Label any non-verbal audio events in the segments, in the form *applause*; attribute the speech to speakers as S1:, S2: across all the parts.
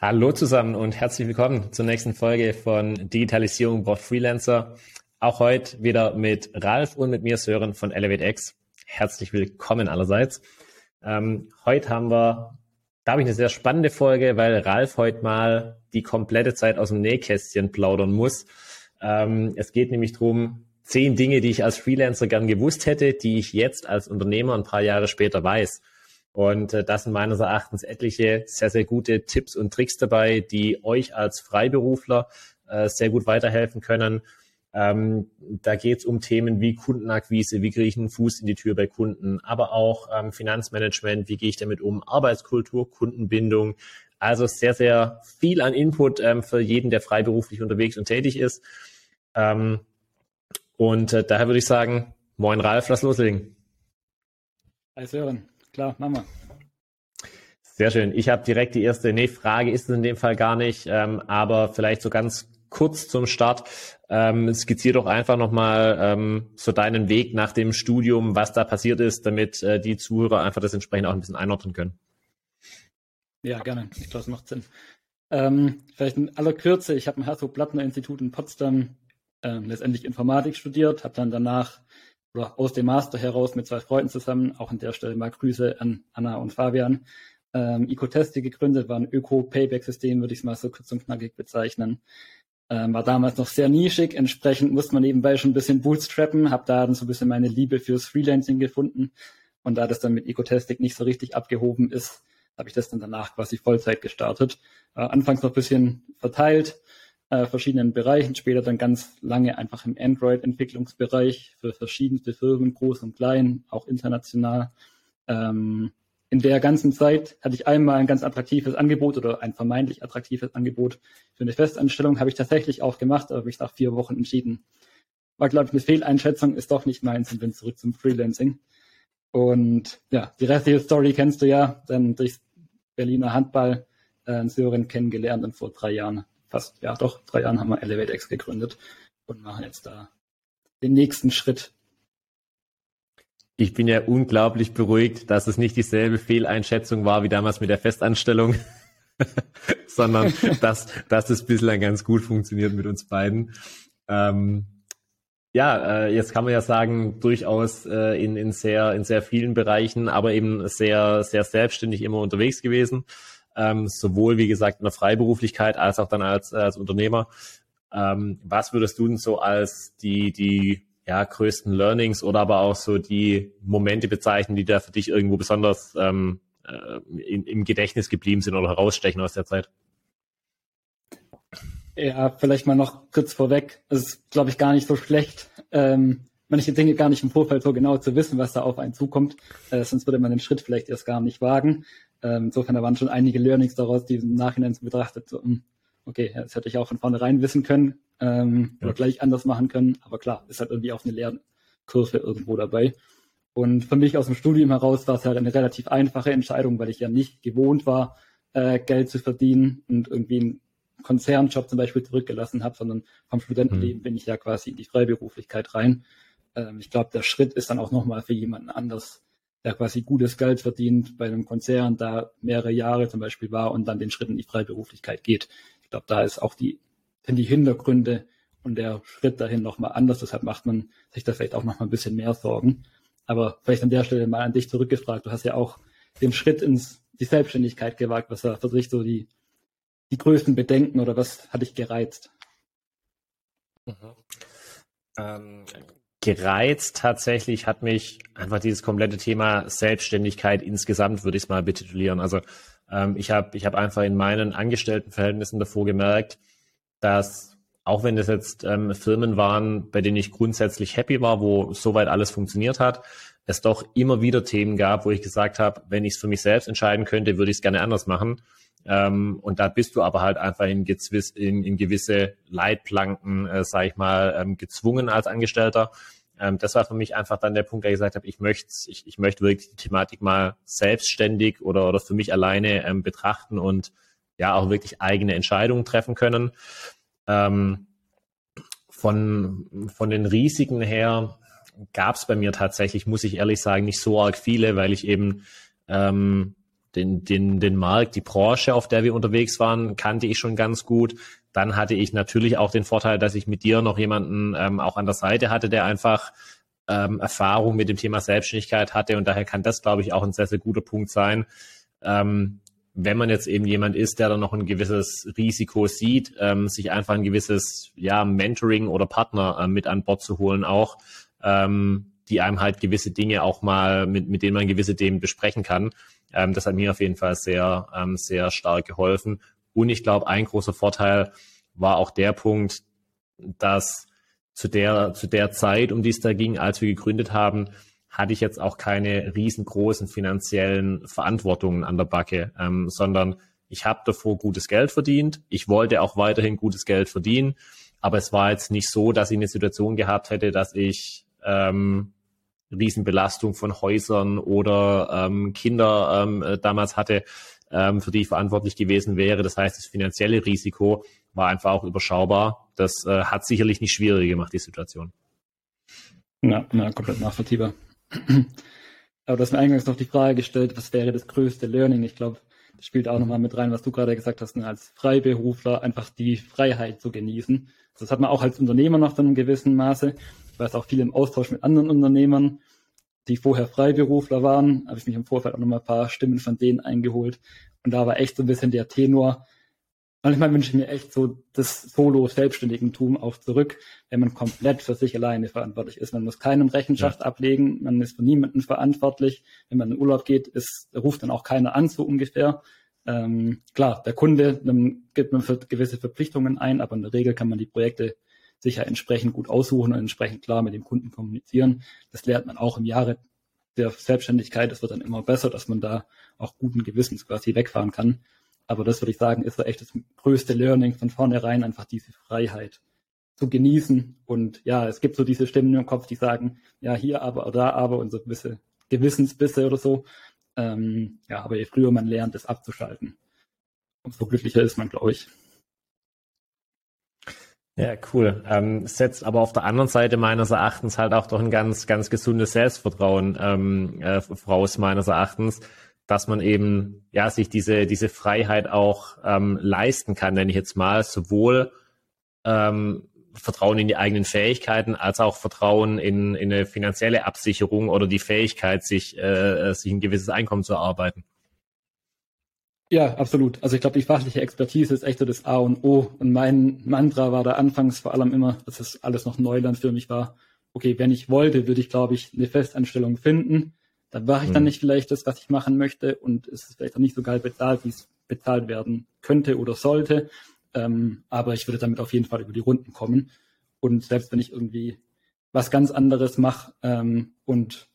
S1: Hallo zusammen und herzlich willkommen zur nächsten Folge von Digitalisierung braucht Freelancer. Auch heute wieder mit Ralf und mit mir Sören von ElevateX. Herzlich willkommen allerseits. Ähm, heute haben wir, da habe ich eine sehr spannende Folge, weil Ralf heute mal die komplette Zeit aus dem Nähkästchen plaudern muss. Ähm, es geht nämlich darum, zehn Dinge, die ich als Freelancer gern gewusst hätte, die ich jetzt als Unternehmer ein paar Jahre später weiß. Und äh, das sind meines Erachtens etliche sehr, sehr gute Tipps und Tricks dabei, die euch als Freiberufler äh, sehr gut weiterhelfen können. Ähm, da geht es um Themen wie Kundenakquise, wie kriege ich einen Fuß in die Tür bei Kunden, aber auch ähm, Finanzmanagement, wie gehe ich damit um, Arbeitskultur, Kundenbindung. Also sehr, sehr viel an Input ähm, für jeden, der freiberuflich unterwegs und tätig ist. Ähm, und äh, daher würde ich sagen, moin Ralf, lass loslegen.
S2: Hi Sören klar, machen wir.
S1: Sehr schön. Ich habe direkt die erste, nee, Frage ist es in dem Fall gar nicht, ähm, aber vielleicht so ganz kurz zum Start. Ähm, skizzier doch einfach nochmal ähm, so deinen Weg nach dem Studium, was da passiert ist, damit äh, die Zuhörer einfach das entsprechend auch ein bisschen einordnen können.
S2: Ja, gerne. Ich glaube, es macht Sinn. Ähm, vielleicht in aller Kürze, ich habe am Herzog-Plattner-Institut in Potsdam ähm, letztendlich Informatik studiert, habe dann danach oder aus dem Master heraus mit zwei Freunden zusammen, auch an der Stelle mal Grüße an Anna und Fabian, ähm, Ecotesti gegründet, war ein Öko-Payback-System, würde ich es mal so kurz und knackig bezeichnen. Ähm, war damals noch sehr nischig, entsprechend musste man nebenbei schon ein bisschen bootstrappen, habe da dann so ein bisschen meine Liebe fürs Freelancing gefunden und da das dann mit Ecotestic nicht so richtig abgehoben ist, habe ich das dann danach quasi Vollzeit gestartet. Äh, anfangs noch ein bisschen verteilt, äh, verschiedenen Bereichen, später dann ganz lange einfach im Android-Entwicklungsbereich für verschiedenste Firmen, groß und klein, auch international. Ähm, in der ganzen Zeit hatte ich einmal ein ganz attraktives Angebot oder ein vermeintlich attraktives Angebot für eine Festanstellung, habe ich tatsächlich auch gemacht, aber ich nach vier Wochen entschieden. War, glaube ich, eine Fehleinschätzung, ist doch nicht meins und bin zurück zum Freelancing. Und ja, die restliche Story kennst du ja, dann durch Berliner Handball äh, einen Sören kennengelernt und vor drei Jahren fast, ja doch, drei Jahren haben wir ElevateX gegründet und machen jetzt da den nächsten Schritt.
S1: Ich bin ja unglaublich beruhigt, dass es nicht dieselbe Fehleinschätzung war wie damals mit der Festanstellung, *laughs* sondern *laughs* dass, dass es bislang ganz gut funktioniert mit uns beiden. Ähm, ja, äh, jetzt kann man ja sagen, durchaus äh, in, in, sehr, in sehr vielen Bereichen, aber eben sehr, sehr selbstständig immer unterwegs gewesen ähm, sowohl wie gesagt in der Freiberuflichkeit als auch dann als, als Unternehmer. Ähm, was würdest du denn so als die, die ja, größten Learnings oder aber auch so die Momente bezeichnen, die da für dich irgendwo besonders ähm, äh, in, im Gedächtnis geblieben sind oder herausstechen aus der Zeit?
S2: Ja, vielleicht mal noch kurz vorweg. Es ist, glaube ich, gar nicht so schlecht, ähm, manche Dinge gar nicht im Vorfeld so genau zu wissen, was da auf einen zukommt. Äh, sonst würde man den Schritt vielleicht erst gar nicht wagen. Ähm, insofern, da waren schon einige Learnings daraus, die im Nachhinein betrachtet, so, hm, okay, das hätte ich auch von vornherein wissen können ähm, ja. oder gleich anders machen können. Aber klar, ist halt irgendwie auch eine Lernkurve irgendwo dabei. Und für mich aus dem Studium heraus war es halt eine relativ einfache Entscheidung, weil ich ja nicht gewohnt war, äh, Geld zu verdienen und irgendwie einen Konzernjob zum Beispiel zurückgelassen habe, sondern vom Studentenleben mhm. bin ich ja quasi in die Freiberuflichkeit rein. Ähm, ich glaube, der Schritt ist dann auch nochmal für jemanden anders der quasi gutes Geld verdient bei einem Konzern, da mehrere Jahre zum Beispiel war und dann den Schritt in die Freiberuflichkeit geht. Ich glaube, da ist auch die, sind die Hintergründe und der Schritt dahin nochmal anders. Deshalb macht man sich da vielleicht auch nochmal ein bisschen mehr Sorgen. Aber vielleicht an der Stelle mal an dich zurückgefragt. Du hast ja auch den Schritt ins die Selbstständigkeit gewagt. Was war für dich so die, die größten Bedenken oder was hat dich gereizt?
S1: Mhm. Ähm, gereizt tatsächlich hat mich einfach dieses komplette Thema Selbstständigkeit insgesamt, würde ich es mal betitulieren. Also ähm, ich habe ich hab einfach in meinen Angestelltenverhältnissen davor gemerkt, dass auch wenn das jetzt ähm, Firmen waren, bei denen ich grundsätzlich happy war, wo soweit alles funktioniert hat, es doch immer wieder Themen gab, wo ich gesagt habe, wenn ich es für mich selbst entscheiden könnte, würde ich es gerne anders machen. Ähm, und da bist du aber halt einfach in, in, in gewisse Leitplanken, äh, sage ich mal, ähm, gezwungen als Angestellter. Ähm, das war für mich einfach dann der Punkt, der ich gesagt habe, ich möchte, ich, ich möchte wirklich die Thematik mal selbstständig oder, oder für mich alleine ähm, betrachten und ja auch wirklich eigene Entscheidungen treffen können. Ähm, von, von den Risiken her gab es bei mir tatsächlich, muss ich ehrlich sagen, nicht so arg viele, weil ich eben ähm, den, den, den Markt, die Branche, auf der wir unterwegs waren, kannte ich schon ganz gut. Dann hatte ich natürlich auch den Vorteil, dass ich mit dir noch jemanden ähm, auch an der Seite hatte, der einfach ähm, Erfahrung mit dem Thema Selbstständigkeit hatte. Und daher kann das, glaube ich, auch ein sehr, sehr guter Punkt sein. Ähm, wenn man jetzt eben jemand ist, der dann noch ein gewisses Risiko sieht, ähm, sich einfach ein gewisses ja, Mentoring oder Partner äh, mit an Bord zu holen auch, ähm, die einem halt gewisse Dinge auch mal, mit, mit denen man gewisse Themen besprechen kann. Ähm, das hat mir auf jeden Fall sehr, ähm, sehr stark geholfen. Und ich glaube, ein großer Vorteil war auch der Punkt, dass zu der, zu der Zeit, um die es da ging, als wir gegründet haben, hatte ich jetzt auch keine riesengroßen finanziellen Verantwortungen an der Backe, ähm, sondern ich habe davor gutes Geld verdient. Ich wollte auch weiterhin gutes Geld verdienen, aber es war jetzt nicht so, dass ich eine Situation gehabt hätte, dass ich ähm, Riesenbelastung von Häusern oder ähm, Kinder ähm, äh, damals hatte, ähm, für die ich verantwortlich gewesen wäre. Das heißt, das finanzielle Risiko war einfach auch überschaubar. Das äh, hat sicherlich nicht schwieriger gemacht, die Situation.
S2: Ja, ja komplett nachvollziehbar. *clears throat* Aber du hast mir eingangs noch die Frage gestellt, was wäre das größte Learning? Ich glaube, das spielt auch nochmal mit rein, was du gerade gesagt hast, ne, als Freiberufler einfach die Freiheit zu genießen. Das hat man auch als Unternehmer noch dann in gewissem Maße. Ich weiß auch viel im Austausch mit anderen Unternehmern, die vorher Freiberufler waren, habe ich mich im Vorfeld auch nochmal ein paar Stimmen von denen eingeholt. Und da war echt so ein bisschen der Tenor, manchmal wünsche ich mir echt so das Solo-Selbstständigentum auch zurück, wenn man komplett für sich alleine verantwortlich ist. Man muss keinem Rechenschaft ja. ablegen, man ist für niemanden verantwortlich. Wenn man in Urlaub geht, ist, ruft dann auch keiner an, so ungefähr. Ähm, klar, der Kunde, dann gibt man für gewisse Verpflichtungen ein, aber in der Regel kann man die Projekte sicher entsprechend gut aussuchen und entsprechend klar mit dem Kunden kommunizieren. Das lernt man auch im Jahre der Selbstständigkeit. Es wird dann immer besser, dass man da auch guten Gewissens quasi wegfahren kann. Aber das würde ich sagen, ist so echt das größte Learning von vornherein, einfach diese Freiheit zu genießen. Und ja, es gibt so diese Stimmen im Kopf, die sagen, ja, hier aber oder da aber und so gewisse Gewissensbisse oder so. Ähm, ja, aber je früher man lernt, es abzuschalten, umso glücklicher ist man, glaube ich.
S1: Ja, cool. Ähm, setzt aber auf der anderen Seite meines Erachtens halt auch doch ein ganz, ganz gesundes Selbstvertrauen ähm, äh, voraus, meines Erachtens dass man eben ja sich diese diese Freiheit auch ähm, leisten kann, nenne ich jetzt mal, sowohl ähm, Vertrauen in die eigenen Fähigkeiten als auch Vertrauen in, in eine finanzielle Absicherung oder die Fähigkeit, sich äh, sich ein gewisses Einkommen zu erarbeiten.
S2: Ja, absolut. Also ich glaube, die fachliche Expertise ist echt so das A und O. Und mein Mantra war da anfangs vor allem immer, dass es alles noch Neuland für mich war. Okay, wenn ich wollte, würde ich, glaube ich, eine Festanstellung finden. Dann mache ich dann hm. nicht vielleicht das, was ich machen möchte und es ist vielleicht auch nicht so geil bezahlt, wie es bezahlt werden könnte oder sollte. Ähm, aber ich würde damit auf jeden Fall über die Runden kommen. Und selbst wenn ich irgendwie was ganz anderes mache ähm, und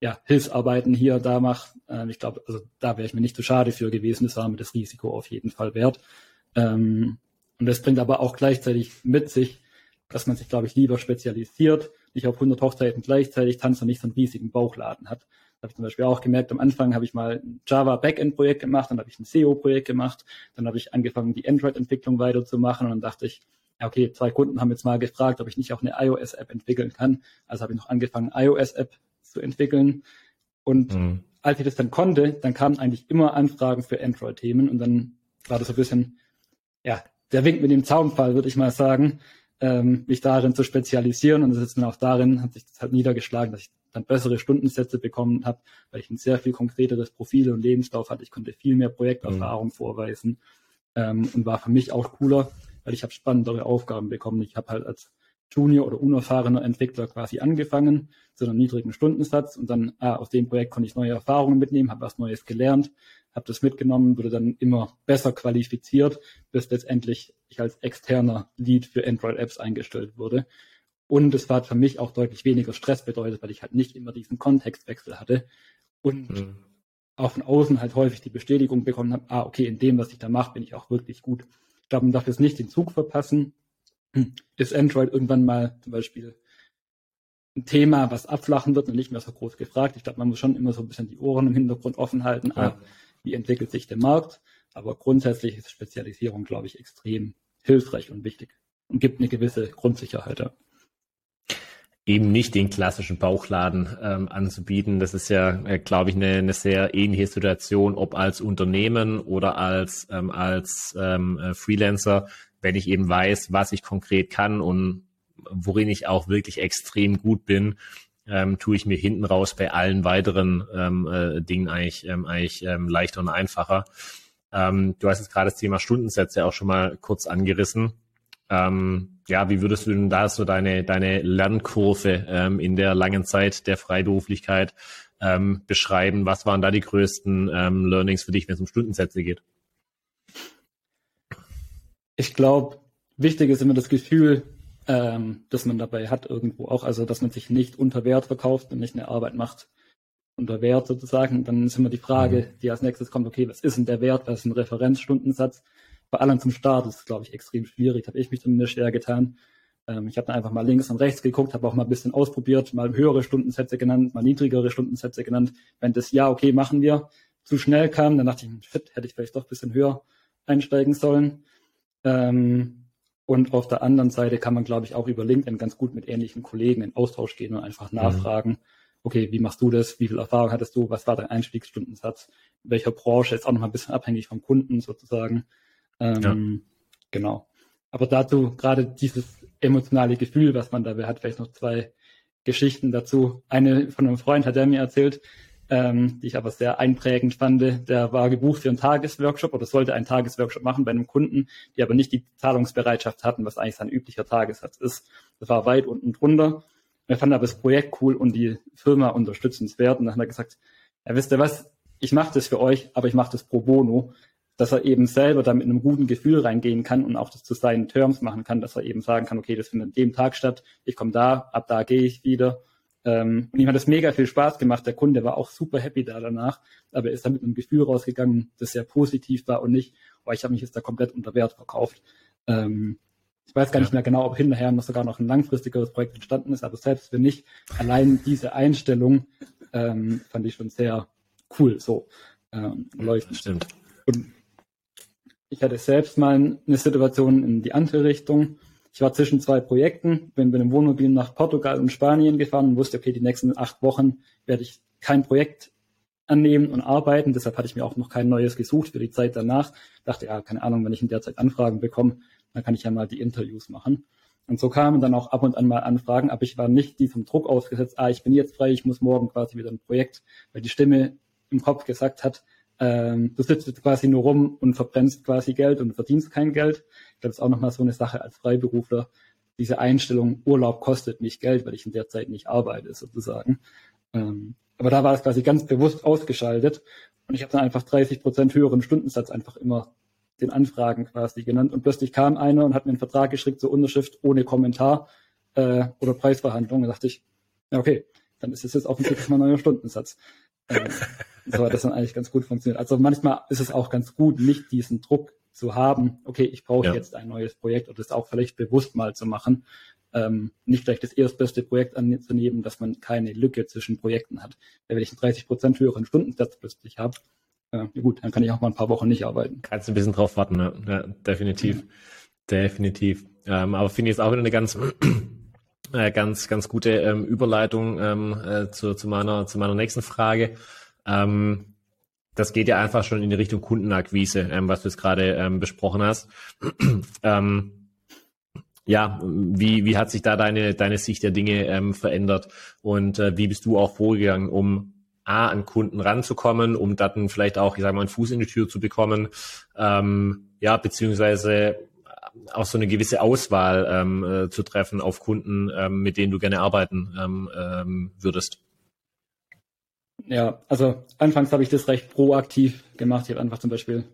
S2: ja, Hilfsarbeiten hier, da mache, äh, ich glaube, also da wäre ich mir nicht zu schade für gewesen. Das war mir das Risiko auf jeden Fall wert. Ähm, und das bringt aber auch gleichzeitig mit sich, dass man sich, glaube ich, lieber spezialisiert, nicht auf 100 Hochzeiten gleichzeitig tanzt und nicht so einen riesigen Bauchladen hat. Da habe ich zum Beispiel auch gemerkt, am Anfang habe ich mal ein Java Backend Projekt gemacht, dann habe ich ein SEO Projekt gemacht, dann habe ich angefangen, die Android-Entwicklung weiterzumachen und dann dachte ich, okay, zwei Kunden haben jetzt mal gefragt, ob ich nicht auch eine iOS-App entwickeln kann. Also habe ich noch angefangen, iOS-App zu entwickeln. Und mhm. als ich das dann konnte, dann kamen eigentlich immer Anfragen für Android-Themen und dann war das so ein bisschen, ja, der Wink mit dem Zaunfall, würde ich mal sagen ähm, mich darin zu spezialisieren. Und es ist dann auch darin, hat sich das halt niedergeschlagen, dass ich dann bessere Stundensätze bekommen habe, weil ich ein sehr viel konkreteres Profil und Lebenslauf hatte. Ich konnte viel mehr Projekterfahrung mhm. vorweisen ähm, und war für mich auch cooler, weil ich habe spannendere Aufgaben bekommen. Ich habe halt als Junior oder unerfahrener Entwickler quasi angefangen zu einem niedrigen Stundensatz und dann ah, aus dem Projekt konnte ich neue Erfahrungen mitnehmen, habe was Neues gelernt, habe das mitgenommen, wurde dann immer besser qualifiziert, bis letztendlich ich als externer Lead für Android-Apps eingestellt wurde. Und es war für mich auch deutlich weniger Stress bedeutet, weil ich halt nicht immer diesen Kontextwechsel hatte und mhm. auch von außen halt häufig die Bestätigung bekommen habe, ah, okay, in dem, was ich da mache, bin ich auch wirklich gut. Ich glaube, man darf jetzt nicht den Zug verpassen, ist Android irgendwann mal zum Beispiel ein Thema, was abflachen wird und nicht mehr so groß gefragt. Ich glaube, man muss schon immer so ein bisschen die Ohren im Hintergrund offen halten. Ja. Ah, wie entwickelt sich der Markt? Aber grundsätzlich ist Spezialisierung, glaube ich, extrem hilfreich und wichtig und gibt eine gewisse Grundsicherheit. Ja.
S1: eben nicht den klassischen Bauchladen ähm, anzubieten. Das ist ja, äh, glaube ich, eine, eine sehr ähnliche Situation, ob als Unternehmen oder als, ähm, als ähm, äh, Freelancer, wenn ich eben weiß, was ich konkret kann und worin ich auch wirklich extrem gut bin, ähm, tue ich mir hinten raus bei allen weiteren ähm, äh, Dingen eigentlich, ähm, eigentlich ähm, leichter und einfacher. Ähm, du hast jetzt gerade das Thema Stundensätze auch schon mal kurz angerissen. Ähm, ja, wie würdest du denn da so deine, deine Lernkurve ähm, in der langen Zeit der Freiberuflichkeit ähm, beschreiben? Was waren da die größten ähm, Learnings für dich, wenn es um Stundensätze geht?
S2: Ich glaube, wichtig ist immer das Gefühl, ähm, das man dabei hat irgendwo auch, also dass man sich nicht unter Wert verkauft und nicht eine Arbeit macht unter Wert sozusagen. Dann ist immer die Frage, mhm. die als nächstes kommt, okay, was ist denn der Wert, was ist ein Referenzstundensatz? Vor allem zum Start ist es, glaube ich, extrem schwierig, habe ich mich zumindest schwer getan. Ähm, ich habe dann einfach mal links und rechts geguckt, habe auch mal ein bisschen ausprobiert, mal höhere Stundensätze genannt, mal niedrigere Stundensätze genannt. Wenn das ja, okay, machen wir, zu schnell kam, dann dachte ich, shit, hätte ich vielleicht doch ein bisschen höher einsteigen sollen. Ähm, und auf der anderen Seite kann man, glaube ich, auch über LinkedIn ganz gut mit ähnlichen Kollegen in Austausch gehen und einfach mhm. nachfragen, mhm. okay, wie machst du das? Wie viel Erfahrung hattest du? Was war dein Einstiegsstundensatz? In welcher Branche? Ist auch noch mal ein bisschen abhängig vom Kunden sozusagen. Ähm, ja. Genau. Aber dazu gerade dieses emotionale Gefühl, was man dabei hat, vielleicht noch zwei Geschichten dazu. Eine von einem Freund hat er mir erzählt, ähm, die ich aber sehr einprägend fand. Der war gebucht für einen Tagesworkshop oder sollte einen Tagesworkshop machen bei einem Kunden, die aber nicht die Zahlungsbereitschaft hatten, was eigentlich sein üblicher Tagessatz ist. Das war weit unten drunter. Er fand aber das Projekt cool und die Firma unterstützenswert. Und dann hat er gesagt, ja, wisst ihr was, ich mache das für euch, aber ich mache das pro bono dass er eben selber da mit einem guten Gefühl reingehen kann und auch das zu seinen Terms machen kann, dass er eben sagen kann, okay, das findet an dem Tag statt, ich komme da, ab da gehe ich wieder. Ähm, und ihm hat das mega viel Spaß gemacht. Der Kunde war auch super happy da danach, aber er ist da mit einem Gefühl rausgegangen, das sehr positiv war und nicht, oh, ich habe mich jetzt da komplett unter Wert verkauft. Ähm, ich weiß gar ja. nicht mehr genau, ob hinterher noch sogar noch ein langfristigeres Projekt entstanden ist, aber selbst wenn nicht, allein diese Einstellung ähm, fand ich schon sehr cool, so ähm, leuchtend.
S1: Stimmt.
S2: Und ich hatte selbst mal eine Situation in die andere Richtung. Ich war zwischen zwei Projekten, bin mit dem Wohnmobil nach Portugal und Spanien gefahren und wusste, okay, die nächsten acht Wochen werde ich kein Projekt annehmen und arbeiten. Deshalb hatte ich mir auch noch kein neues gesucht für die Zeit danach. Dachte, ja, keine Ahnung, wenn ich in der Zeit Anfragen bekomme, dann kann ich ja mal die Interviews machen. Und so kamen dann auch ab und an mal Anfragen, aber ich war nicht diesem Druck ausgesetzt, ah, ich bin jetzt frei, ich muss morgen quasi wieder ein Projekt, weil die Stimme im Kopf gesagt hat, ähm, du sitzt jetzt quasi nur rum und verbrennst quasi Geld und verdienst kein Geld. Ich glaube, das ist auch nochmal so eine Sache als Freiberufler. Diese Einstellung, Urlaub kostet mich Geld, weil ich in der Zeit nicht arbeite, sozusagen. Ähm, aber da war es quasi ganz bewusst ausgeschaltet. Und ich habe dann einfach 30 Prozent höheren Stundensatz einfach immer den Anfragen quasi genannt. Und plötzlich kam einer und hat mir einen Vertrag geschrieben zur Unterschrift ohne Kommentar äh, oder Preisverhandlung. Da dachte ich, ja okay, dann ist es jetzt offensichtlich mal ein neuer Stundensatz. Ähm, *laughs* so hat das dann eigentlich ganz gut funktioniert. Also manchmal ist es auch ganz gut, nicht diesen Druck zu haben, okay, ich brauche ja. jetzt ein neues Projekt oder das auch vielleicht bewusst mal zu machen. Ähm, nicht vielleicht das erstbeste Projekt anzunehmen, dass man keine Lücke zwischen Projekten hat. Wenn ich einen 30 Prozent höheren Stundensatz plötzlich habe, äh, gut, dann kann ich auch mal ein paar Wochen nicht arbeiten.
S1: Kannst du ein bisschen drauf warten, ne? ja, definitiv. Mhm. Definitiv. Ähm, aber finde ich jetzt auch wieder eine ganz *clears throat* äh, ganz, ganz gute ähm, Überleitung ähm, äh, zu, zu, meiner, zu meiner nächsten Frage. Ähm, das geht ja einfach schon in die Richtung Kundenakquise, ähm, was du jetzt gerade ähm, besprochen hast. *clears throat* ähm, ja, wie, wie hat sich da deine, deine Sicht der Dinge ähm, verändert und äh, wie bist du auch vorgegangen, um A, an Kunden ranzukommen, um dann vielleicht auch, ich sage mal, einen Fuß in die Tür zu bekommen, ähm, ja, beziehungsweise auch so eine gewisse Auswahl äh, zu treffen auf Kunden, mit denen du gerne arbeiten würdest?
S2: Ja, also anfangs habe ich das recht proaktiv gemacht. Ich habe einfach zum Beispiel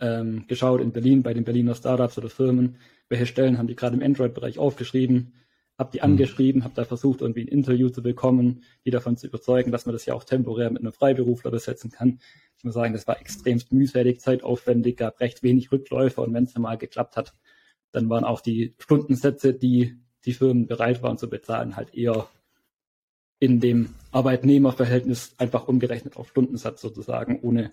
S2: ähm, geschaut in Berlin bei den Berliner Startups oder Firmen, welche Stellen haben die gerade im Android-Bereich aufgeschrieben, habe die mhm. angeschrieben, habe da versucht, irgendwie ein Interview zu bekommen, die davon zu überzeugen, dass man das ja auch temporär mit einem Freiberufler besetzen kann. Ich muss sagen, das war extremst mühselig, zeitaufwendig, gab recht wenig Rückläufe und wenn es mal geklappt hat, dann waren auch die Stundensätze, die die Firmen bereit waren zu bezahlen, halt eher in dem Arbeitnehmerverhältnis einfach umgerechnet auf Stundensatz sozusagen, ohne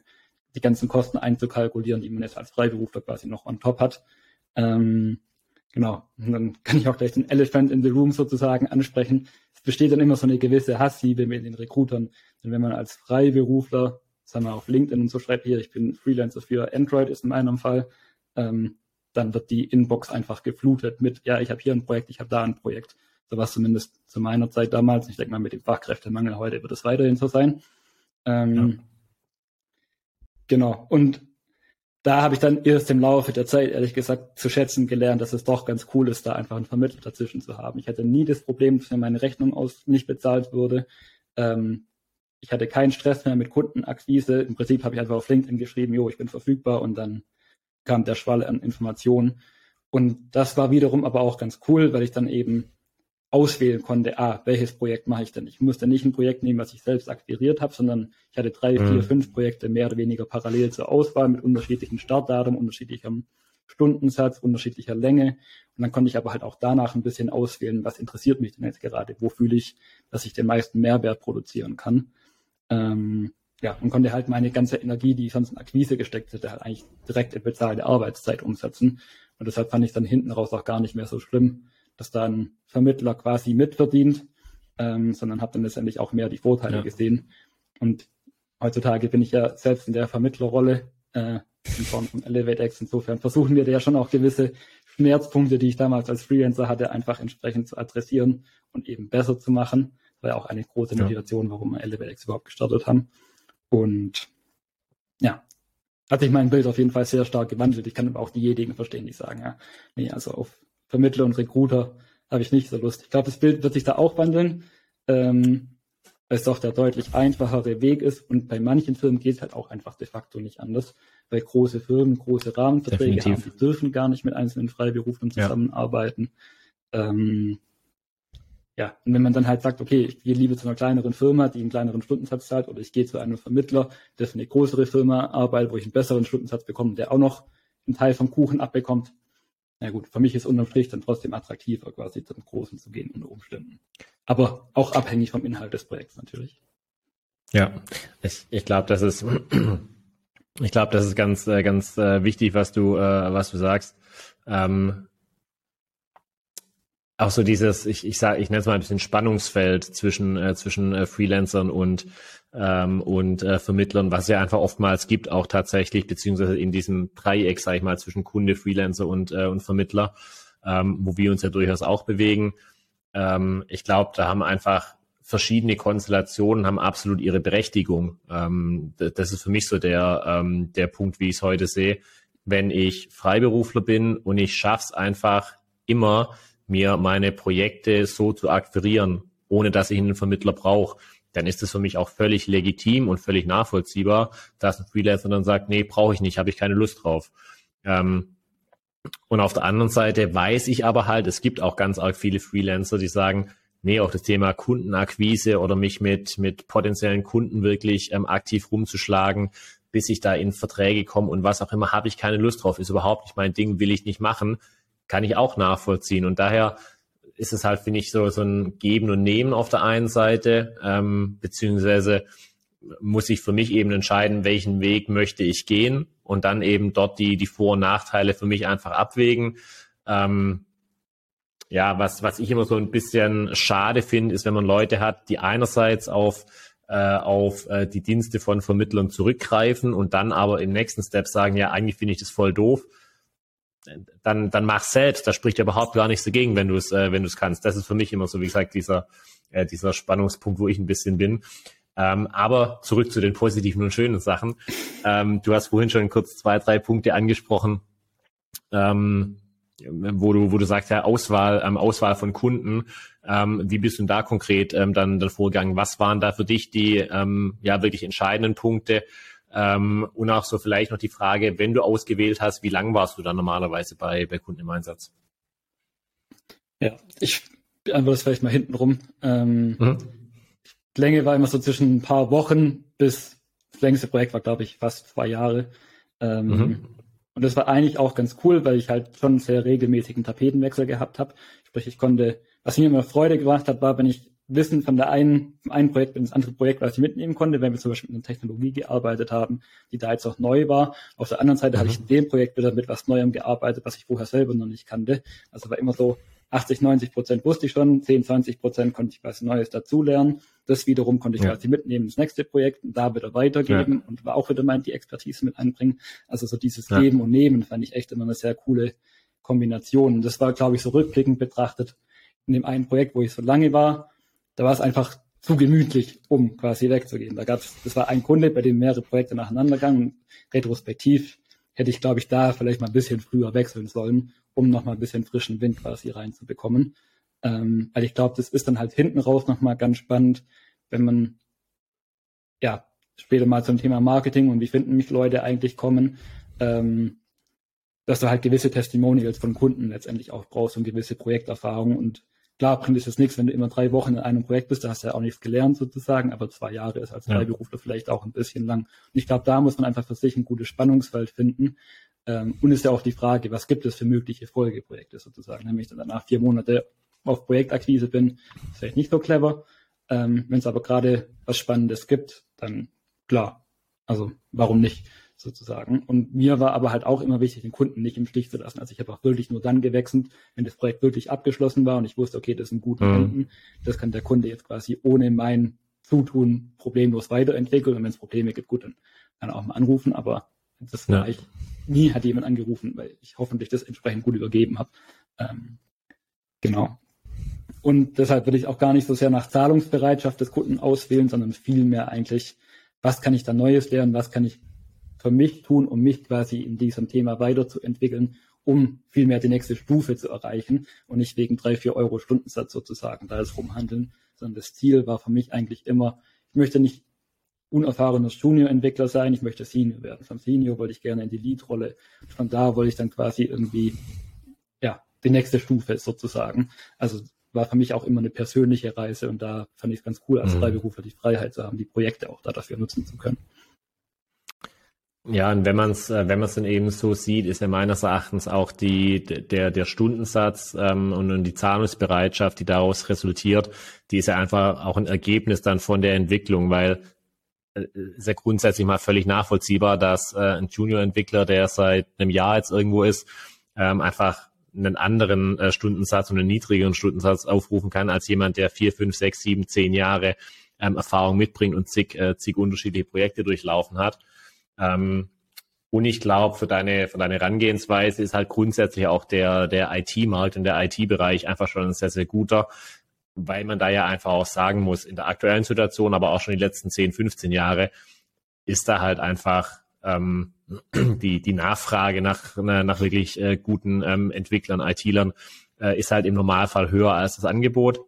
S2: die ganzen Kosten einzukalkulieren, die man jetzt als Freiberufler quasi noch on top hat. Ähm, genau. Und dann kann ich auch gleich den Elephant in the Room sozusagen ansprechen. Das besteht dann immer so eine gewisse Hassliebe mit den Recruitern. Denn wenn man als Freiberufler, sagen wir auf LinkedIn und so schreibt, hier, ich bin Freelancer für Android, ist in meinem Fall, ähm, dann wird die Inbox einfach geflutet mit, ja, ich habe hier ein Projekt, ich habe da ein Projekt. So war es zumindest zu meiner Zeit damals. Ich denke mal, mit dem Fachkräftemangel heute wird es weiterhin so sein. Ähm, ja. Genau. Und da habe ich dann erst im Laufe der Zeit, ehrlich gesagt, zu schätzen gelernt, dass es doch ganz cool ist, da einfach einen Vermittler dazwischen zu haben. Ich hatte nie das Problem, dass mir meine Rechnung aus nicht bezahlt wurde. Ähm, ich hatte keinen Stress mehr mit Kundenakquise. Im Prinzip habe ich einfach auf LinkedIn geschrieben, jo, ich bin verfügbar und dann kam der Schwall an Informationen. Und das war wiederum aber auch ganz cool, weil ich dann eben auswählen konnte, ah, welches Projekt mache ich denn? Ich musste nicht ein Projekt nehmen, was ich selbst akquiriert habe, sondern ich hatte drei, mhm. vier, fünf Projekte mehr oder weniger parallel zur Auswahl mit unterschiedlichen Startdatum, unterschiedlichem Stundensatz, unterschiedlicher Länge. Und dann konnte ich aber halt auch danach ein bisschen auswählen, was interessiert mich denn jetzt gerade, wo fühle ich, dass ich den meisten Mehrwert produzieren kann. Ähm, ja, und konnte halt meine ganze Energie, die ich sonst in Akquise gesteckt hätte, halt eigentlich direkt in bezahlte Arbeitszeit umsetzen. Und deshalb fand ich dann hinten raus auch gar nicht mehr so schlimm, dass da ein Vermittler quasi mitverdient, ähm, sondern habe dann letztendlich auch mehr die Vorteile ja. gesehen. Und heutzutage bin ich ja selbst in der Vermittlerrolle äh, in Form von ElevateX. Insofern versuchen wir da ja schon auch gewisse Schmerzpunkte, die ich damals als Freelancer hatte, einfach entsprechend zu adressieren und eben besser zu machen. Das war ja auch eine große Motivation, warum wir ElevateX überhaupt gestartet haben. Und ja, hat sich mein Bild auf jeden Fall sehr stark gewandelt. Ich kann aber auch diejenigen verstehen, die sagen, ja, nee, also auf Vermittler und Recruiter habe ich nicht so Lust. Ich glaube, das Bild wird sich da auch wandeln, ähm, weil es doch der deutlich einfachere Weg ist. Und bei manchen Firmen geht es halt auch einfach de facto nicht anders, weil große Firmen große Rahmenverträge Definitiv. haben, die dürfen gar nicht mit einzelnen Freiberuflern zusammenarbeiten. Ja. Ähm, ja, und wenn man dann halt sagt, okay, ich gehe lieber zu einer kleineren Firma, die einen kleineren Stundensatz zahlt, oder ich gehe zu einem Vermittler, der für eine größere Firma arbeitet, wo ich einen besseren Stundensatz bekomme, der auch noch einen Teil vom Kuchen abbekommt, na gut, für mich ist unterm Strich dann trotzdem attraktiver, quasi zum Großen zu gehen unter Umständen. Aber auch abhängig vom Inhalt des Projekts natürlich.
S1: Ja, ich, ich glaube, das ist, *clears throat* ich glaube, das ist ganz, äh, ganz äh, wichtig, was du, äh, was du sagst. Ähm, auch so dieses, ich, ich sage, ich nenne es mal ein bisschen Spannungsfeld zwischen, zwischen Freelancern und ähm, und äh, Vermittlern, was ja einfach oftmals gibt, auch tatsächlich, beziehungsweise in diesem Dreieck, sage ich mal, zwischen Kunde, Freelancer und, äh, und Vermittler, ähm, wo wir uns ja durchaus auch bewegen. Ähm, ich glaube, da haben einfach verschiedene Konstellationen haben absolut ihre Berechtigung. Ähm, das ist für mich so der, ähm, der Punkt, wie ich es heute sehe. Wenn ich Freiberufler bin und ich schaff's einfach immer, mir meine Projekte so zu akquirieren, ohne dass ich einen Vermittler brauche, dann ist es für mich auch völlig legitim und völlig nachvollziehbar, dass ein Freelancer dann sagt, nee, brauche ich nicht, habe ich keine Lust drauf. Ähm, und auf der anderen Seite weiß ich aber halt, es gibt auch ganz arg viele Freelancer, die sagen, nee, auch das Thema Kundenakquise oder mich mit, mit potenziellen Kunden wirklich ähm, aktiv rumzuschlagen, bis ich da in Verträge komme und was auch immer, habe ich keine Lust drauf, ist überhaupt nicht mein Ding, will ich nicht machen, kann ich auch nachvollziehen. Und daher ist es halt, finde ich, so, so ein Geben und Nehmen auf der einen Seite, ähm, beziehungsweise muss ich für mich eben entscheiden, welchen Weg möchte ich gehen und dann eben dort die, die Vor- und Nachteile für mich einfach abwägen. Ähm, ja, was, was ich immer so ein bisschen schade finde, ist, wenn man Leute hat, die einerseits auf äh, auf äh, die Dienste von Vermittlern zurückgreifen und dann aber im nächsten Step sagen, ja, eigentlich finde ich das voll doof dann, dann mach selbst. Da spricht ja überhaupt gar nichts dagegen, wenn du es, äh, wenn du es kannst. Das ist für mich immer so, wie gesagt, dieser, äh, dieser Spannungspunkt, wo ich ein bisschen bin. Ähm, aber zurück zu den positiven und schönen Sachen. Ähm, du hast vorhin schon kurz zwei, drei Punkte angesprochen, ähm, wo du, wo du sagst, ja, Auswahl, ähm, Auswahl von Kunden. Ähm, wie bist du da konkret ähm, dann, dann vorgegangen? Was waren da für dich die ähm, ja wirklich entscheidenden Punkte? Ähm, und auch so vielleicht noch die Frage, wenn du ausgewählt hast, wie lang warst du dann normalerweise bei, bei Kunden im Einsatz?
S2: Ja, ich beantworte das vielleicht mal hinten rum. Ähm, mhm. Länge war immer so zwischen ein paar Wochen bis das längste Projekt war, glaube ich, fast zwei Jahre. Ähm, mhm. Und das war eigentlich auch ganz cool, weil ich halt schon sehr regelmäßigen Tapetenwechsel gehabt habe. Sprich, ich konnte, was mir immer Freude gemacht hat, war, wenn ich Wissen von der einen, vom einen Projekt in das andere Projekt, was ich mitnehmen konnte, wenn wir zum Beispiel mit einer Technologie gearbeitet haben, die da jetzt auch neu war. Auf der anderen Seite mhm. habe ich in dem Projekt wieder mit was Neuem gearbeitet, was ich vorher selber noch nicht kannte. Also war immer so 80, 90 Prozent wusste ich schon, 10, 20 Prozent konnte ich was Neues dazulernen. Das wiederum konnte ich ja. quasi mitnehmen ins nächste Projekt und da wieder weitergeben ja. und auch wieder mal die Expertise mit einbringen. Also so dieses ja. Geben und Nehmen fand ich echt immer eine sehr coole Kombination. Und das war, glaube ich, so rückblickend betrachtet in dem einen Projekt, wo ich so lange war, da war es einfach zu gemütlich, um quasi wegzugehen. Da gab's, das war ein Kunde, bei dem mehrere Projekte nacheinander gegangen. Retrospektiv hätte ich, glaube ich, da vielleicht mal ein bisschen früher wechseln sollen, um nochmal ein bisschen frischen Wind quasi reinzubekommen. Ähm, weil ich glaube, das ist dann halt hinten raus nochmal ganz spannend, wenn man ja später mal zum Thema Marketing und wie finden mich Leute eigentlich kommen, ähm, dass du halt gewisse Testimonials von Kunden letztendlich auch brauchst und gewisse Projekterfahrungen und Klar bringt es jetzt nichts, wenn du immer drei Wochen in einem Projekt bist, da hast du ja auch nichts gelernt sozusagen, aber zwei Jahre ist als Freiberufler ja. vielleicht auch ein bisschen lang. Und ich glaube, da muss man einfach für sich ein gutes Spannungsfeld finden. Ähm, und ist ja auch die Frage, was gibt es für mögliche Folgeprojekte sozusagen? Nämlich dann danach vier Monate auf Projektakquise bin, ist vielleicht nicht so clever. Ähm, wenn es aber gerade was Spannendes gibt, dann klar. Also warum nicht? Sozusagen. Und mir war aber halt auch immer wichtig, den Kunden nicht im Stich zu lassen. Also ich habe auch wirklich nur dann gewechselt, wenn das Projekt wirklich abgeschlossen war und ich wusste, okay, das ist ein guter mhm. Händen. Das kann der Kunde jetzt quasi ohne mein Zutun problemlos weiterentwickeln. Und wenn es Probleme gibt, gut, dann kann er auch mal anrufen. Aber das war ja. ich, nie hat jemand angerufen, weil ich hoffentlich das entsprechend gut übergeben habe. Ähm, genau. Und deshalb würde ich auch gar nicht so sehr nach Zahlungsbereitschaft des Kunden auswählen, sondern vielmehr eigentlich, was kann ich da Neues lernen, was kann ich für mich tun, um mich quasi in diesem Thema weiterzuentwickeln, um vielmehr die nächste Stufe zu erreichen und nicht wegen drei, vier Euro Stundensatz sozusagen da ist rumhandeln, sondern das Ziel war für mich eigentlich immer, ich möchte nicht unerfahrener Junior-Entwickler sein, ich möchte Senior werden. Vom Senior wollte ich gerne in die Lead-Rolle. Von da wollte ich dann quasi irgendwie, ja, die nächste Stufe sozusagen. Also war für mich auch immer eine persönliche Reise und da fand ich es ganz cool, als mhm. Freiberufler die Freiheit zu haben, die Projekte auch da dafür nutzen zu können.
S1: Ja, und wenn man es äh, wenn man es dann eben so sieht, ist ja meines Erachtens auch die der der Stundensatz ähm, und, und die Zahlungsbereitschaft, die daraus resultiert, die ist ja einfach auch ein Ergebnis dann von der Entwicklung, weil äh, ist ja grundsätzlich mal völlig nachvollziehbar, dass äh, ein Junior-Entwickler, der seit einem Jahr jetzt irgendwo ist, ähm, einfach einen anderen äh, Stundensatz und einen niedrigeren Stundensatz aufrufen kann als jemand, der vier, fünf, sechs, sieben, zehn Jahre ähm, Erfahrung mitbringt und zig, äh, zig unterschiedliche Projekte durchlaufen hat. Ähm, und ich glaube, für deine, für deine Herangehensweise ist halt grundsätzlich auch der, der IT-Markt und der IT-Bereich einfach schon sehr, sehr guter, weil man da ja einfach auch sagen muss, in der aktuellen Situation, aber auch schon die letzten 10, 15 Jahre, ist da halt einfach ähm, *clears throat* die, die Nachfrage nach, nach wirklich äh, guten ähm, Entwicklern, IT-Lern, äh, ist halt im Normalfall höher als das Angebot.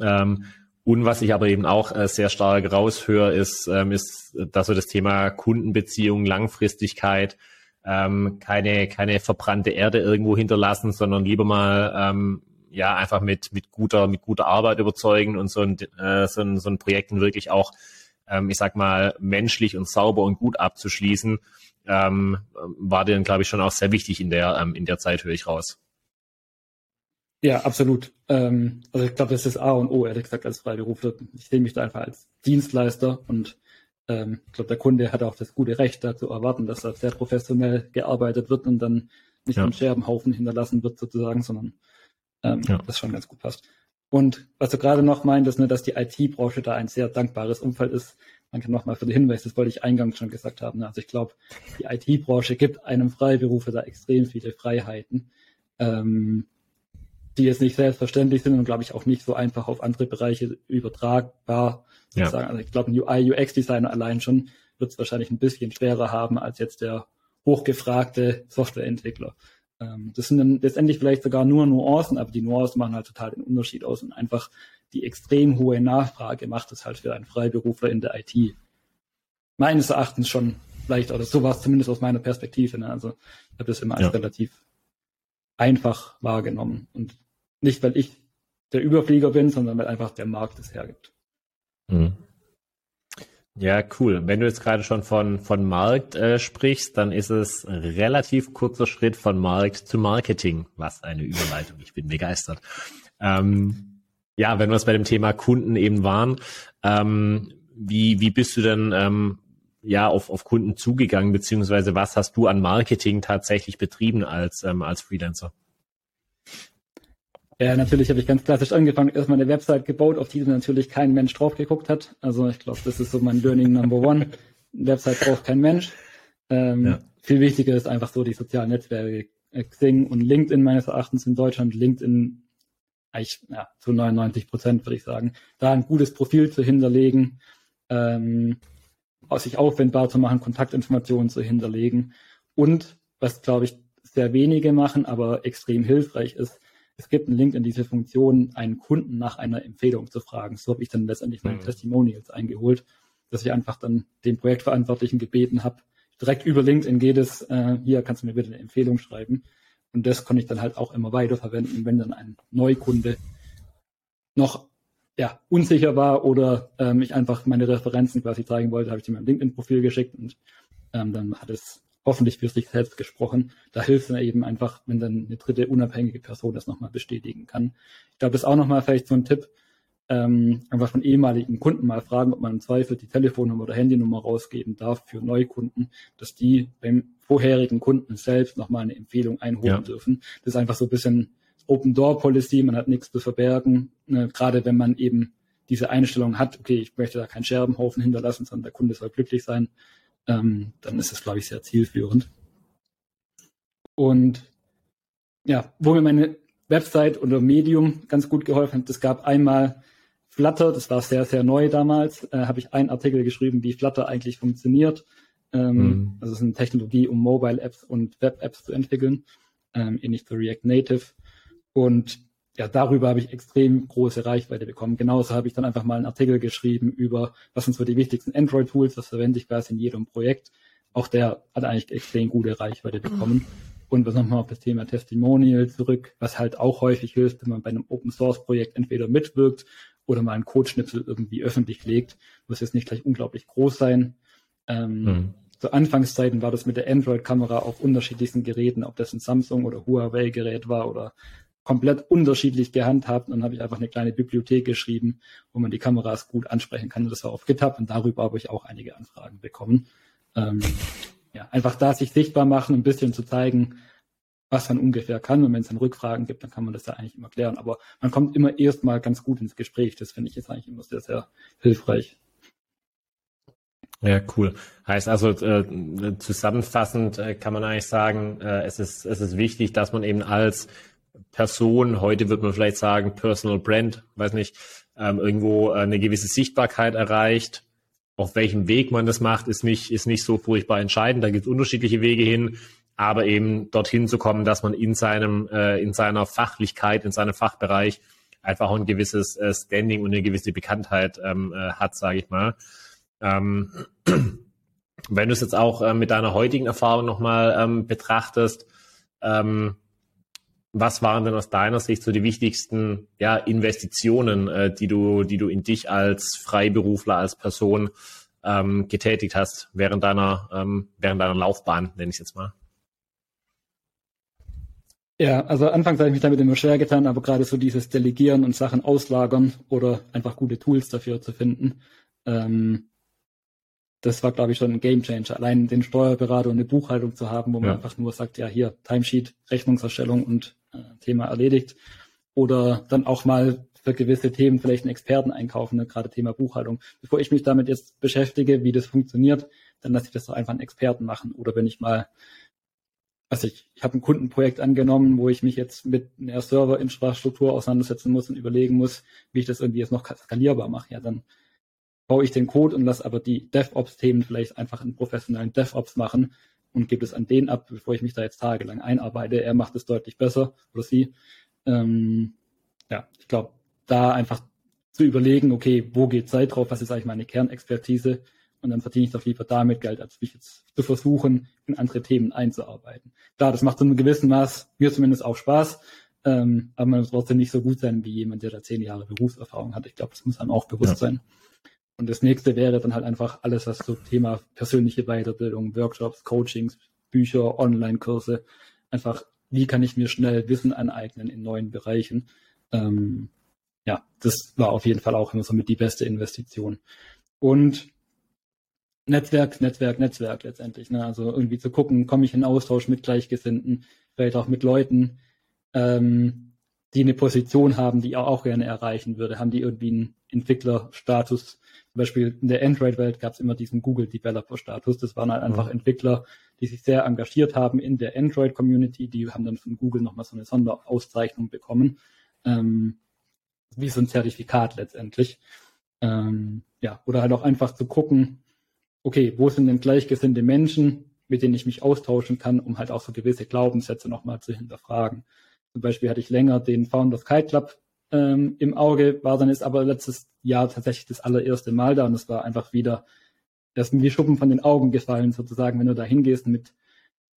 S1: Ähm, und was ich aber eben auch äh, sehr stark raushöre, ist, ähm, ist, dass so das Thema Kundenbeziehung, Langfristigkeit, ähm, keine, keine verbrannte Erde irgendwo hinterlassen, sondern lieber mal ähm, ja einfach mit, mit guter, mit guter Arbeit überzeugen und so ein, äh, so ein, so ein Projekten wirklich auch, ähm, ich sag mal, menschlich und sauber und gut abzuschließen, ähm, war dann, glaube ich, schon auch sehr wichtig in der, ähm, in der Zeit, höre ich raus.
S2: Ja, absolut. Ähm, also ich glaube, das ist A und O, ehrlich gesagt, als Freiberufler. Ich sehe mich da einfach als Dienstleister und ähm, ich glaube, der Kunde hat auch das gute Recht, da zu erwarten, dass da sehr professionell gearbeitet wird und dann nicht ja. ein Scherbenhaufen hinterlassen wird sozusagen, sondern ähm, ja. das schon ganz gut passt. Und was du gerade noch meintest, ne, dass die IT-Branche da ein sehr dankbares Umfeld ist. Danke nochmal für den Hinweis, das wollte ich eingangs schon gesagt haben. Ne? Also ich glaube, die IT-Branche gibt einem Freiberufler da extrem viele Freiheiten. Ähm, die jetzt nicht selbstverständlich sind und glaube ich auch nicht so einfach auf andere Bereiche übertragbar. Ja. Also ich glaube, ein UI, UX-Designer allein schon wird es wahrscheinlich ein bisschen schwerer haben als jetzt der hochgefragte Softwareentwickler. Ähm, das sind dann letztendlich vielleicht sogar nur Nuancen, aber die Nuancen machen halt total den Unterschied aus und einfach die extrem hohe Nachfrage macht es halt für einen Freiberufler in der IT meines Erachtens schon leicht, oder so war es zumindest aus meiner Perspektive. Ne? Also ich habe das immer als ja. relativ einfach wahrgenommen. Und nicht, weil ich der Überflieger bin, sondern weil einfach der Markt es hergibt. Mhm.
S1: Ja, cool. Wenn du jetzt gerade schon von, von Markt äh, sprichst, dann ist es relativ kurzer Schritt von Markt zu Marketing. Was eine Überleitung. Ich bin begeistert. Ähm, ja, wenn wir es bei dem Thema Kunden eben waren, ähm, wie, wie bist du denn ähm, ja auf, auf Kunden zugegangen, beziehungsweise was hast du an Marketing tatsächlich betrieben als, ähm, als Freelancer?
S2: Ja, natürlich habe ich ganz klassisch angefangen, erstmal eine Website gebaut, auf die natürlich kein Mensch drauf geguckt hat. Also ich glaube, das ist so mein Learning Number One. *laughs* Website braucht kein Mensch. Ähm, ja. Viel wichtiger ist einfach so die sozialen Netzwerke. Äh, Xing und LinkedIn meines Erachtens in Deutschland. LinkedIn eigentlich ja, zu 99 Prozent, würde ich sagen. Da ein gutes Profil zu hinterlegen, ähm, sich aufwendbar zu machen, Kontaktinformationen zu hinterlegen. Und was, glaube ich, sehr wenige machen, aber extrem hilfreich ist, es gibt einen Link in diese Funktion, einen Kunden nach einer Empfehlung zu fragen. So habe ich dann letztendlich meine mhm. Testimonials eingeholt, dass ich einfach dann den Projektverantwortlichen gebeten habe, direkt über LinkedIn geht es, äh, hier kannst du mir bitte eine Empfehlung schreiben. Und das konnte ich dann halt auch immer weiter verwenden, wenn dann ein Neukunde noch ja, unsicher war oder ähm, ich einfach meine Referenzen quasi zeigen wollte, habe ich ihm mein LinkedIn-Profil geschickt und ähm, dann hat es hoffentlich für sich selbst gesprochen. Da hilft es eben einfach, wenn dann eine dritte unabhängige Person das nochmal bestätigen kann. Ich glaube, das ist auch nochmal vielleicht so ein Tipp, ähm, einfach von ehemaligen Kunden mal fragen, ob man im Zweifel die Telefonnummer oder Handynummer rausgeben darf für Neukunden, dass die beim vorherigen Kunden selbst nochmal eine Empfehlung einholen ja. dürfen. Das ist einfach so ein bisschen Open Door Policy, man hat nichts zu verbergen, ne, gerade wenn man eben diese Einstellung hat, okay, ich möchte da keinen Scherbenhaufen hinterlassen, sondern der Kunde soll glücklich sein, ähm, dann ist es, glaube ich, sehr zielführend. Und ja, wo mir meine Website oder Medium ganz gut geholfen hat, es gab einmal Flutter, das war sehr, sehr neu damals, äh, habe ich einen Artikel geschrieben, wie Flutter eigentlich funktioniert. Ähm, mhm. Also es ist eine Technologie, um Mobile-Apps und Web-Apps zu entwickeln, ähm, ähnlich zu React Native. Und ja, darüber habe ich extrem große Reichweite bekommen. Genauso habe ich dann einfach mal einen Artikel geschrieben über, was sind so die wichtigsten Android-Tools, das verwende ich quasi in jedem Projekt. Auch der hat eigentlich extrem gute Reichweite bekommen. Und was nochmal auf das Thema Testimonial zurück, was halt auch häufig hilft, wenn man bei einem Open-Source-Projekt entweder mitwirkt oder mal einen Codeschnipsel irgendwie öffentlich legt, muss jetzt nicht gleich unglaublich groß sein. Ähm, mhm. Zu Anfangszeiten war das mit der Android-Kamera auf unterschiedlichsten Geräten, ob das ein Samsung oder Huawei-Gerät war oder komplett unterschiedlich gehandhabt. Und dann habe ich einfach eine kleine Bibliothek geschrieben, wo man die Kameras gut ansprechen kann. Das war auf GitHub und darüber habe ich auch einige Anfragen bekommen. Ähm, ja, einfach da sich sichtbar machen, ein bisschen zu zeigen, was man ungefähr kann. Und wenn es dann Rückfragen gibt, dann kann man das ja eigentlich immer klären. Aber man kommt immer erstmal ganz gut ins Gespräch. Das finde ich jetzt eigentlich immer sehr, sehr hilfreich.
S1: Ja, cool. Heißt also äh, zusammenfassend äh, kann man eigentlich sagen, äh, es ist es ist wichtig, dass man eben als Person, heute wird man vielleicht sagen Personal Brand, weiß nicht, ähm, irgendwo äh, eine gewisse Sichtbarkeit erreicht. Auf welchem Weg man das macht, ist nicht, ist nicht so furchtbar entscheidend. Da gibt es unterschiedliche Wege hin, aber eben dorthin zu kommen, dass man in seinem, äh, in seiner Fachlichkeit, in seinem Fachbereich einfach auch ein gewisses äh, Standing und eine gewisse Bekanntheit ähm, äh, hat, sage ich mal. Ähm, *clears throat* wenn du es jetzt auch äh, mit deiner heutigen Erfahrung nochmal ähm, betrachtest, ähm, was waren denn aus deiner Sicht so die wichtigsten ja, Investitionen, äh, die du, die du in dich als Freiberufler, als Person ähm, getätigt hast während deiner, ähm, während deiner Laufbahn, nenne ich es jetzt mal?
S2: Ja, also anfangs habe ich mich damit immer schwer getan, aber gerade so dieses Delegieren und Sachen auslagern oder einfach gute Tools dafür zu finden, ähm, das war, glaube ich, schon ein Gamechanger. Allein den Steuerberater und eine Buchhaltung zu haben, wo man ja. einfach nur sagt, ja, hier, Timesheet, Rechnungserstellung und Thema erledigt. Oder dann auch mal für gewisse Themen vielleicht einen Experten einkaufen, ne? gerade Thema Buchhaltung. Bevor ich mich damit jetzt beschäftige, wie das funktioniert, dann lasse ich das doch einfach einen Experten machen. Oder wenn ich mal, also ich, ich habe ein Kundenprojekt angenommen, wo ich mich jetzt mit einer Serverinfrastruktur auseinandersetzen muss und überlegen muss, wie ich das irgendwie jetzt noch skalierbar mache. Ja, dann baue ich den Code und lasse aber die DevOps-Themen vielleicht einfach in professionellen DevOps machen und gebe es an den ab, bevor ich mich da jetzt tagelang einarbeite. Er macht es deutlich besser oder sie. Ähm, ja, ich glaube, da einfach zu überlegen, okay, wo geht Zeit drauf, was ist eigentlich meine Kernexpertise und dann verdiene ich doch lieber damit Geld, als mich jetzt zu versuchen, in andere Themen einzuarbeiten. Klar, das macht zu einem gewissen Maß mir zumindest auch Spaß, ähm, aber man muss trotzdem nicht so gut sein wie jemand, der da zehn Jahre Berufserfahrung hat. Ich glaube, das muss einem auch bewusst ja. sein. Und das nächste wäre dann halt einfach alles, was so Thema persönliche Weiterbildung, Workshops, Coachings, Bücher, Online-Kurse, einfach, wie kann ich mir schnell Wissen aneignen in neuen Bereichen. Ähm, ja, das war auf jeden Fall auch immer so mit die beste Investition. Und Netzwerk, Netzwerk, Netzwerk letztendlich. Ne? Also irgendwie zu gucken, komme ich in Austausch mit Gleichgesinnten, vielleicht auch mit Leuten, ähm, die eine Position haben, die ich auch gerne erreichen würde, haben die irgendwie einen Entwicklerstatus. Zum Beispiel in der Android-Welt gab es immer diesen Google Developer-Status. Das waren halt einfach mhm. Entwickler, die sich sehr engagiert haben in der Android-Community. Die haben dann von Google nochmal so eine Sonderauszeichnung bekommen. Ähm, wie so ein Zertifikat letztendlich. Ähm, ja, oder halt auch einfach zu gucken, okay, wo sind denn gleichgesinnte Menschen, mit denen ich mich austauschen kann, um halt auch so gewisse Glaubenssätze nochmal zu hinterfragen. Zum Beispiel hatte ich länger den Founders Kite Club ähm, im Auge, war dann ist aber letztes Jahr tatsächlich das allererste Mal da und es war einfach wieder, das ist mir wie Schuppen von den Augen gefallen, sozusagen, wenn du da hingehst mit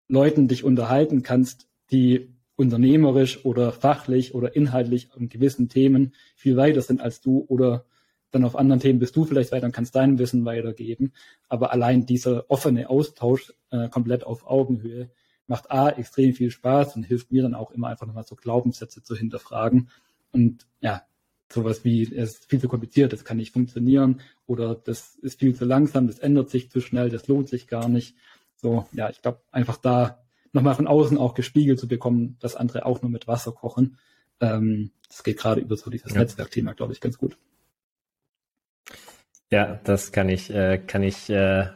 S2: Leuten dich unterhalten kannst, die unternehmerisch oder fachlich oder inhaltlich an gewissen Themen viel weiter sind als du oder dann auf anderen Themen bist du vielleicht weiter und kannst dein Wissen weitergeben. Aber allein dieser offene Austausch äh, komplett auf Augenhöhe macht A extrem viel Spaß und hilft mir dann auch immer einfach nochmal so Glaubenssätze zu hinterfragen. Und ja, sowas wie, es ist viel zu kompliziert, das kann nicht funktionieren oder das ist viel zu langsam, das ändert sich zu schnell, das lohnt sich gar nicht. So, ja, ich glaube, einfach da nochmal von außen auch gespiegelt zu bekommen, dass andere auch nur mit Wasser kochen. Ähm, das geht gerade über so dieses ja. Netzwerkthema, glaube ich, ganz gut.
S1: Ja, das kann ich, äh, kann ich äh,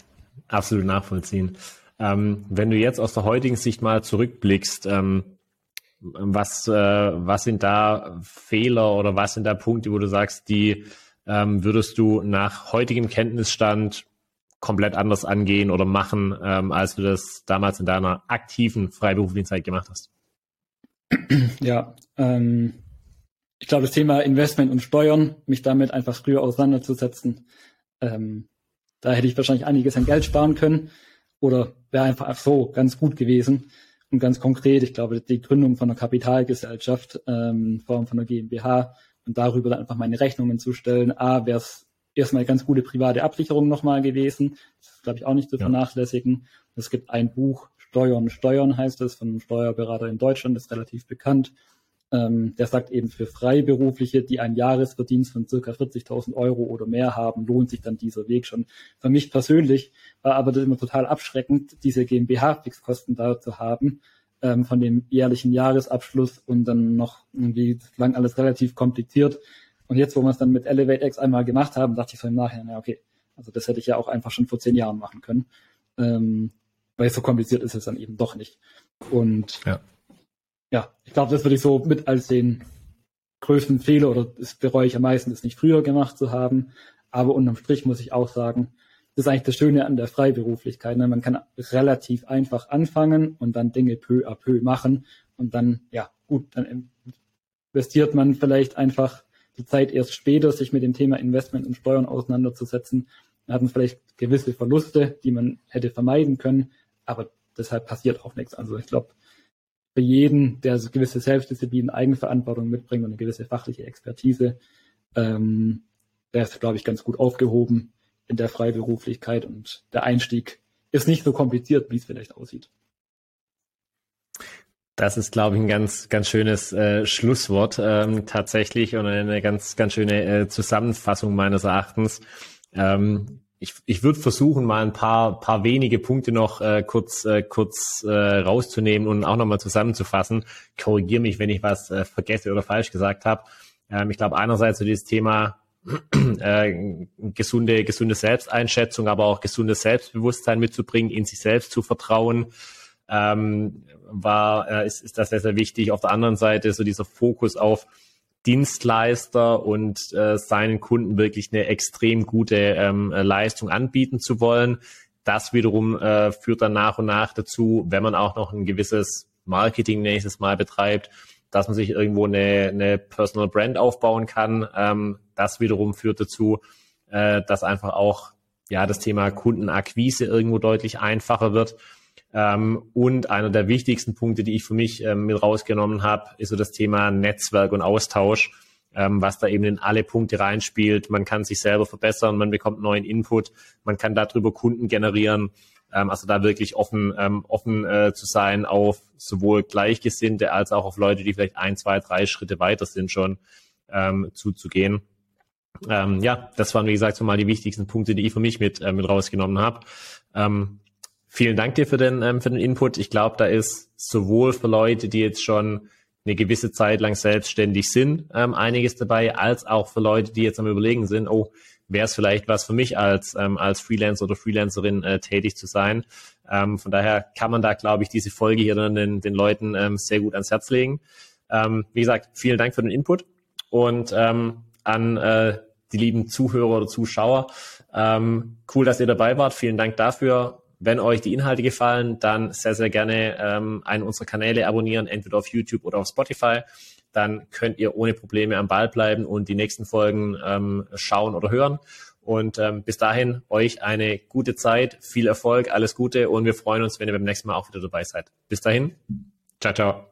S1: absolut nachvollziehen. Ähm, wenn du jetzt aus der heutigen Sicht mal zurückblickst, ähm, was, äh, was sind da Fehler oder was sind da Punkte, wo du sagst, die ähm, würdest du nach heutigem Kenntnisstand komplett anders angehen oder machen, ähm, als du das damals in deiner aktiven freiberuflichen Zeit gemacht hast?
S2: Ja, ähm, ich glaube, das Thema Investment und Steuern, mich damit einfach früher auseinanderzusetzen, ähm, da hätte ich wahrscheinlich einiges an Geld sparen können oder wäre einfach so ganz gut gewesen. Und ganz konkret, ich glaube, die Gründung von einer Kapitalgesellschaft ähm, in Form von einer GmbH und darüber dann einfach meine Rechnungen zu stellen. A, wäre es erstmal ganz gute private Absicherung nochmal gewesen. Das ist, glaube ich, auch nicht zu ja. vernachlässigen. Es gibt ein Buch, Steuern, Steuern heißt es, von einem Steuerberater in Deutschland, das ist relativ bekannt. Ähm, der sagt eben für Freiberufliche, die einen Jahresverdienst von circa 40.000 Euro oder mehr haben, lohnt sich dann dieser Weg schon. Für mich persönlich war aber das immer total abschreckend, diese GmbH-Fixkosten da zu haben, ähm, von dem jährlichen Jahresabschluss und dann noch irgendwie lang alles relativ kompliziert. Und jetzt, wo wir es dann mit Elevate X einmal gemacht haben, dachte ich so im Nachhinein, ja, okay, also das hätte ich ja auch einfach schon vor zehn Jahren machen können. Ähm, weil so kompliziert ist es dann eben doch nicht. Und ja ja, ich glaube, das würde ich so mit als den größten Fehler oder das bereue ich am meisten, das nicht früher gemacht zu haben. Aber unterm Strich muss ich auch sagen, das ist eigentlich das Schöne an der Freiberuflichkeit. Ne? Man kann relativ einfach anfangen und dann Dinge peu à peu machen und dann, ja, gut, dann investiert man vielleicht einfach die Zeit erst später, sich mit dem Thema Investment und Steuern auseinanderzusetzen. Dann hat man vielleicht gewisse Verluste, die man hätte vermeiden können, aber deshalb passiert auch nichts. Also ich glaube, für jeden, der so gewisse Selbstdisziplin, Eigenverantwortung mitbringt und eine gewisse fachliche Expertise, ähm, der ist, glaube ich, ganz gut aufgehoben in der Freiberuflichkeit und der Einstieg ist nicht so kompliziert, wie es vielleicht aussieht.
S1: Das ist, glaube ich, ein ganz, ganz schönes äh, Schlusswort ähm, tatsächlich und eine ganz, ganz schöne äh, Zusammenfassung meines Erachtens. Ähm, ich, ich würde versuchen, mal ein paar, paar wenige Punkte noch äh, kurz, äh, kurz äh, rauszunehmen und auch nochmal zusammenzufassen. Korrigiere mich, wenn ich was äh, vergesse oder falsch gesagt habe. Ähm, ich glaube, einerseits so dieses Thema *clears throat* äh, gesunde, gesunde Selbsteinschätzung, aber auch gesundes Selbstbewusstsein mitzubringen, in sich selbst zu vertrauen, ähm, war, äh, ist, ist das sehr, sehr wichtig. Auf der anderen Seite so dieser Fokus auf Dienstleister und äh, seinen Kunden wirklich eine extrem gute ähm, Leistung anbieten zu wollen. Das wiederum äh, führt dann nach und nach dazu, wenn man auch noch ein gewisses Marketing nächstes Mal betreibt, dass man sich irgendwo eine, eine Personal Brand aufbauen kann. Ähm, das wiederum führt dazu, äh, dass einfach auch ja das Thema Kundenakquise irgendwo deutlich einfacher wird. Ähm, und einer der wichtigsten Punkte, die ich für mich ähm, mit rausgenommen habe, ist so das Thema Netzwerk und Austausch, ähm, was da eben in alle Punkte reinspielt. Man kann sich selber verbessern, man bekommt neuen Input, man kann darüber Kunden generieren. Ähm, also da wirklich offen, ähm, offen äh, zu sein auf sowohl Gleichgesinnte als auch auf Leute, die vielleicht ein, zwei, drei Schritte weiter sind schon ähm, zuzugehen. Ja, das waren, wie gesagt, so mal die wichtigsten Punkte, die ich für mich mit, äh, mit rausgenommen habe. Ähm, Vielen Dank dir für den, ähm, für den Input. Ich glaube, da ist sowohl für Leute, die jetzt schon eine gewisse Zeit lang selbstständig sind, ähm, einiges dabei, als auch für Leute, die jetzt am Überlegen sind, oh, wäre es vielleicht was für mich als, ähm, als Freelancer oder Freelancerin äh, tätig zu sein. Ähm, von daher kann man da, glaube ich, diese Folge hier dann den, den Leuten ähm, sehr gut ans Herz legen. Ähm, wie gesagt, vielen Dank für den Input und ähm, an äh, die lieben Zuhörer oder Zuschauer. Ähm, cool, dass ihr dabei wart. Vielen Dank dafür. Wenn euch die Inhalte gefallen, dann sehr, sehr gerne ähm, einen unserer Kanäle abonnieren, entweder auf YouTube oder auf Spotify. Dann könnt ihr ohne Probleme am Ball bleiben und die nächsten Folgen ähm, schauen oder hören. Und ähm, bis dahin euch eine gute Zeit, viel Erfolg, alles Gute und wir freuen uns, wenn ihr beim nächsten Mal auch wieder dabei seid. Bis dahin, ciao, ciao.